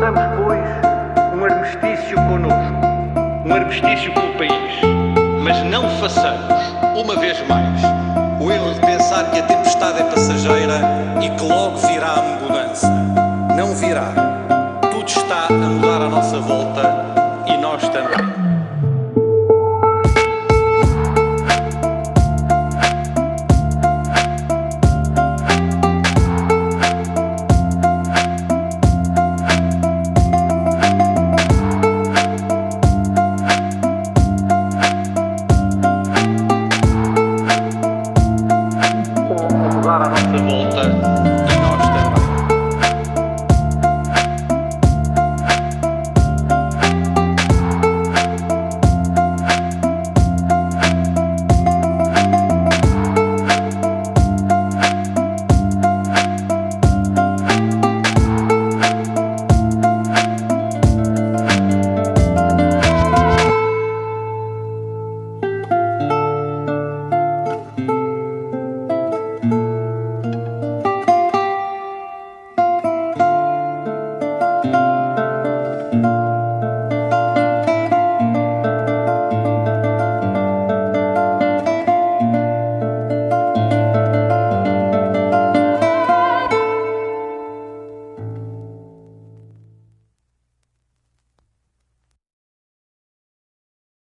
façamos, pois, um armistício conosco, um armistício com o país, mas não façamos, uma vez mais, o erro de pensar que a tempestade é passageira e que logo virá a mudança. Não virá. Tudo está a mudar à nossa volta e nós também.